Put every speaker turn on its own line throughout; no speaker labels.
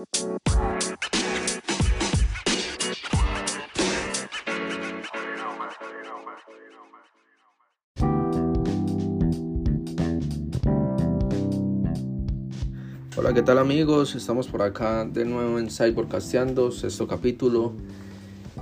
Hola, ¿qué tal amigos? Estamos por acá de nuevo en Cyborgcasteando, sexto capítulo.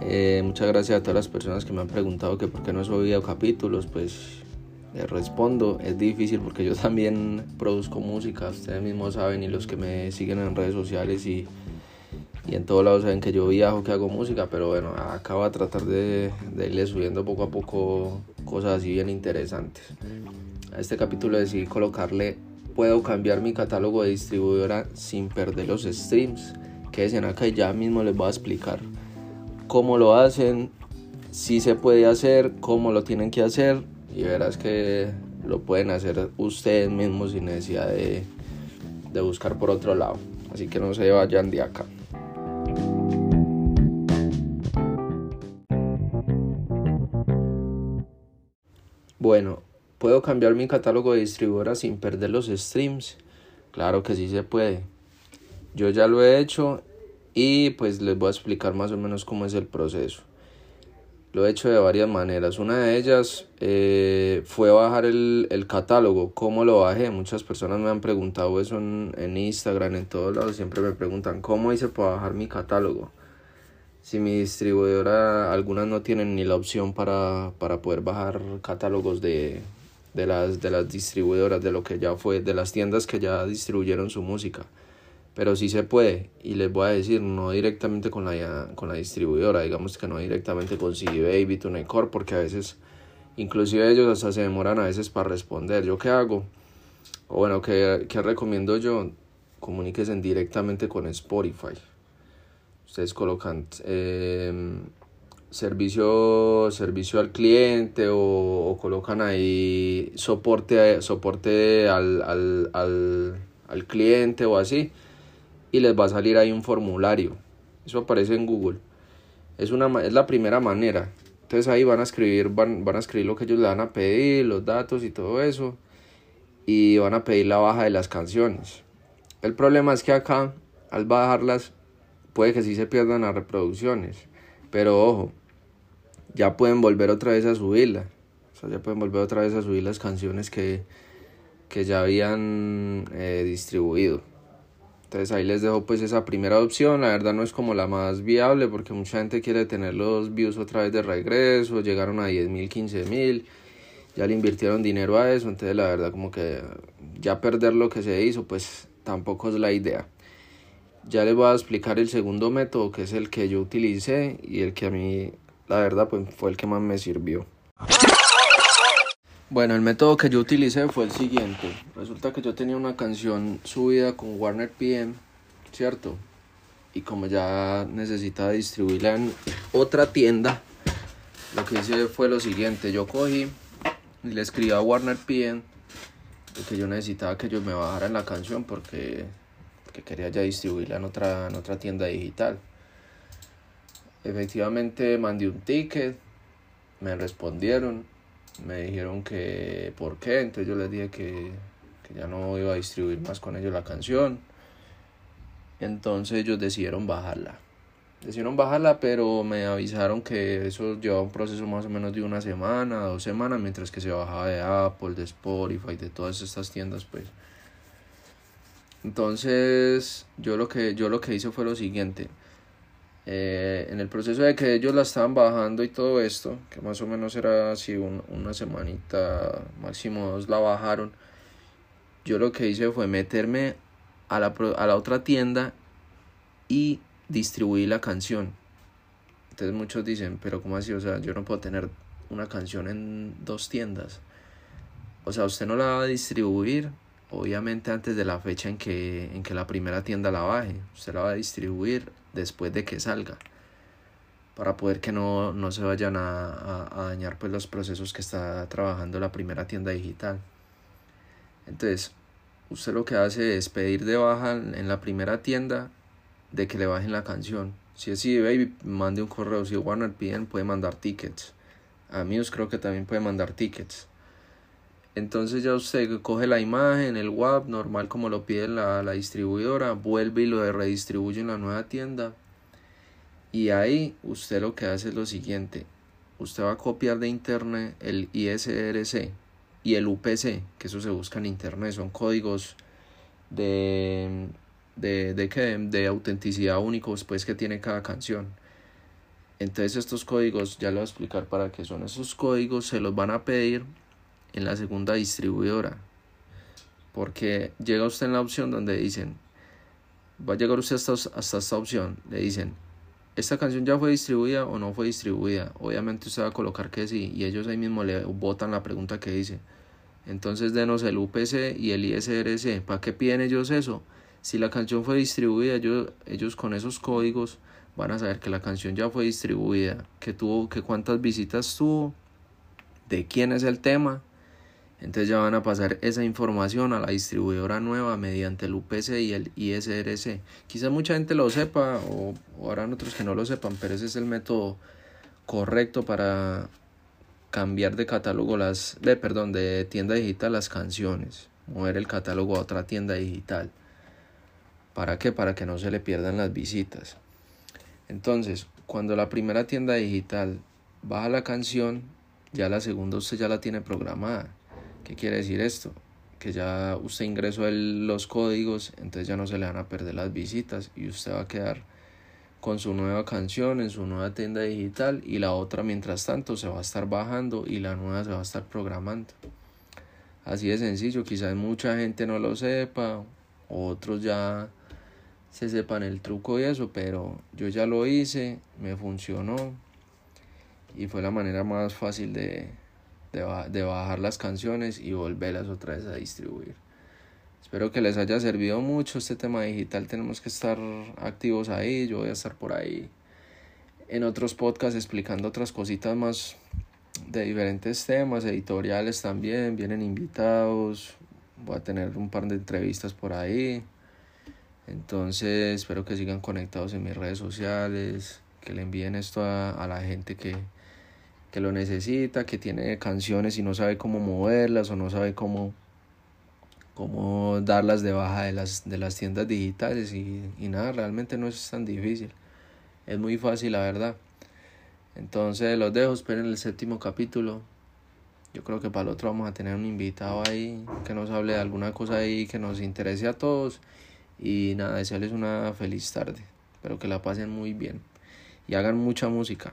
Eh, muchas gracias a todas las personas que me han preguntado que por qué no he subido capítulos. Pues les respondo, es difícil porque yo también produzco música, ustedes mismos saben y los que me siguen en redes sociales y, y en todos lados saben que yo viajo, que hago música, pero bueno, acabo de tratar de, de irle subiendo poco a poco cosas así bien interesantes. A este capítulo decidí colocarle puedo cambiar mi catálogo de distribuidora sin perder los streams. Quédense acá y ya mismo les voy a explicar cómo lo hacen, si se puede hacer, cómo lo tienen que hacer y verás que lo pueden hacer ustedes mismos sin necesidad de, de buscar por otro lado. Así que no se vayan de acá. Bueno, ¿Puedo cambiar mi catálogo de distribuidora sin perder los streams? Claro que sí se puede. Yo ya lo he hecho y pues les voy a explicar más o menos cómo es el proceso. Lo he hecho de varias maneras. Una de ellas eh, fue bajar el, el, catálogo. ¿Cómo lo bajé? Muchas personas me han preguntado eso en, en Instagram, en todos lados. Siempre me preguntan, ¿cómo hice para bajar mi catálogo? Si mi distribuidora, algunas no tienen ni la opción para, para poder bajar catálogos de, de las, de las distribuidoras, de lo que ya fue, de las tiendas que ya distribuyeron su música. Pero sí se puede, y les voy a decir, no directamente con la, con la distribuidora, digamos que no directamente con CD Baby, TuneCore, porque a veces, inclusive ellos hasta se demoran a veces para responder. ¿Yo qué hago? O bueno, ¿qué, qué recomiendo yo? Comuníquense directamente con Spotify. Ustedes colocan... Eh, servicio, servicio al cliente o, colocan ahí soporte, soporte al, al, al, al, cliente o así y les va a salir ahí un formulario. Eso aparece en Google. Es, una, es la primera manera. Entonces ahí van a escribir, van, van a escribir lo que ellos le van a pedir, los datos y todo eso. Y van a pedir la baja de las canciones. El problema es que acá, al bajarlas, puede que sí se pierdan las reproducciones. Pero ojo, ya pueden volver otra vez a subirla. Ya pueden volver otra vez a subir las canciones que, que ya habían eh, distribuido. Entonces ahí les dejo pues esa primera opción. La verdad no es como la más viable porque mucha gente quiere tener los views otra vez de regreso. Llegaron a 10 mil, 15 mil. Ya le invirtieron dinero a eso. Entonces la verdad como que ya perder lo que se hizo pues tampoco es la idea. Ya les voy a explicar el segundo método que es el que yo utilicé y el que a mí la verdad pues fue el que más me sirvió. Bueno, el método que yo utilicé fue el siguiente. Resulta que yo tenía una canción subida con Warner PM, ¿cierto? Y como ya necesitaba distribuirla en otra tienda, lo que hice fue lo siguiente. Yo cogí y le escribí a Warner PM que yo necesitaba que ellos me bajaran la canción porque, porque quería ya distribuirla en otra, en otra tienda digital. Efectivamente mandé un ticket, me respondieron, me dijeron que por qué, entonces yo les dije que, que ya no iba a distribuir más con ellos la canción. Entonces ellos decidieron bajarla. Decidieron bajarla, pero me avisaron que eso llevaba un proceso más o menos de una semana, dos semanas, mientras que se bajaba de Apple, de Spotify, de todas estas tiendas, pues. Entonces, yo lo que, yo lo que hice fue lo siguiente. Eh, en el proceso de que ellos la estaban bajando y todo esto, que más o menos era así una semanita, máximo dos la bajaron, yo lo que hice fue meterme a la, a la otra tienda y distribuir la canción. Entonces muchos dicen, pero ¿cómo así? O sea, yo no puedo tener una canción en dos tiendas. O sea, usted no la va a distribuir, obviamente antes de la fecha en que, en que la primera tienda la baje. Usted la va a distribuir después de que salga para poder que no, no se vayan a, a, dañar pues los procesos que está trabajando la primera tienda digital. Entonces usted lo que hace es pedir de baja en la primera tienda de que le bajen la canción. Si es si baby mande un correo. Si Warner piden puede mandar tickets. A mí creo que también puede mandar tickets Entonces ya usted coge la imagen, el WAP, normal como lo pide la, la distribuidora, vuelve y lo redistribuye en la nueva tienda. Y ahí usted lo que hace es lo siguiente. Usted va a copiar de internet el ISRC y el UPC, que eso se busca en internet, son códigos de, de, de, de autenticidad únicos pues, que tiene cada canción. Entonces estos códigos, ya le voy a explicar para qué son esos códigos, se los van a pedir en la segunda distribuidora. Porque llega usted en la opción donde dicen, va a llegar usted hasta, hasta esta opción, le dicen, esta canción ya fue distribuida o no fue distribuida. Obviamente usted va a colocar que sí y ellos ahí mismo le botan la pregunta que dice. Entonces denos el UPC y el ISRC. ¿Para qué piden ellos eso? Si la canción fue distribuida, ellos, ellos con esos códigos van a saber que la canción ya fue distribuida, que tuvo, que cuántas visitas tuvo, de quién es el tema entonces ya van a pasar esa información a la distribuidora nueva mediante el UPC y el ISRC. Quizás mucha gente lo sepa o, o habrán otros que no lo sepan, pero ese es el método correcto para cambiar de catálogo las, de, perdón, de tienda digital las canciones, mover el catálogo a otra tienda digital. ¿Para qué? Para que no se le pierdan las visitas. Entonces, cuando la primera tienda digital baja la canción, ya la segunda usted ya la tiene programada. ¿Qué quiere decir esto? Que ya usted ingresó los códigos, entonces ya no se le van a perder las visitas y usted va a quedar con su nueva canción en su nueva tienda digital y la otra mientras tanto se va a estar bajando y la nueva se va a estar programando. Así de sencillo, quizás mucha gente no lo sepa, otros ya se sepan el truco y eso, pero yo ya lo hice, me funcionó y fue la manera más fácil de, de, bajar las canciones y volverlas otra vez a distribuir. Espero que les haya servido mucho este tema digital. Tenemos que estar activos ahí. Yo voy a estar por ahí en otros podcasts explicando otras cositas más de diferentes temas, editoriales también. Vienen invitados. Voy a tener un par de entrevistas por ahí. Entonces espero que sigan conectados en mis redes sociales. Que le envíen esto a, a la gente que, que lo necesita, que tiene canciones y no sabe cómo moverlas o no sabe cómo, cómo darlas de baja de las, de las tiendas digitales y, y nada, realmente no es tan difícil. Es muy fácil, la verdad. Entonces los dejo, esperen el séptimo capítulo. Yo creo que para el otro vamos a tener un invitado ahí que nos hable de alguna cosa ahí que nos interese a todos. Y nada, desearles una feliz tarde. Espero que la pasen muy bien. Y hagan mucha música.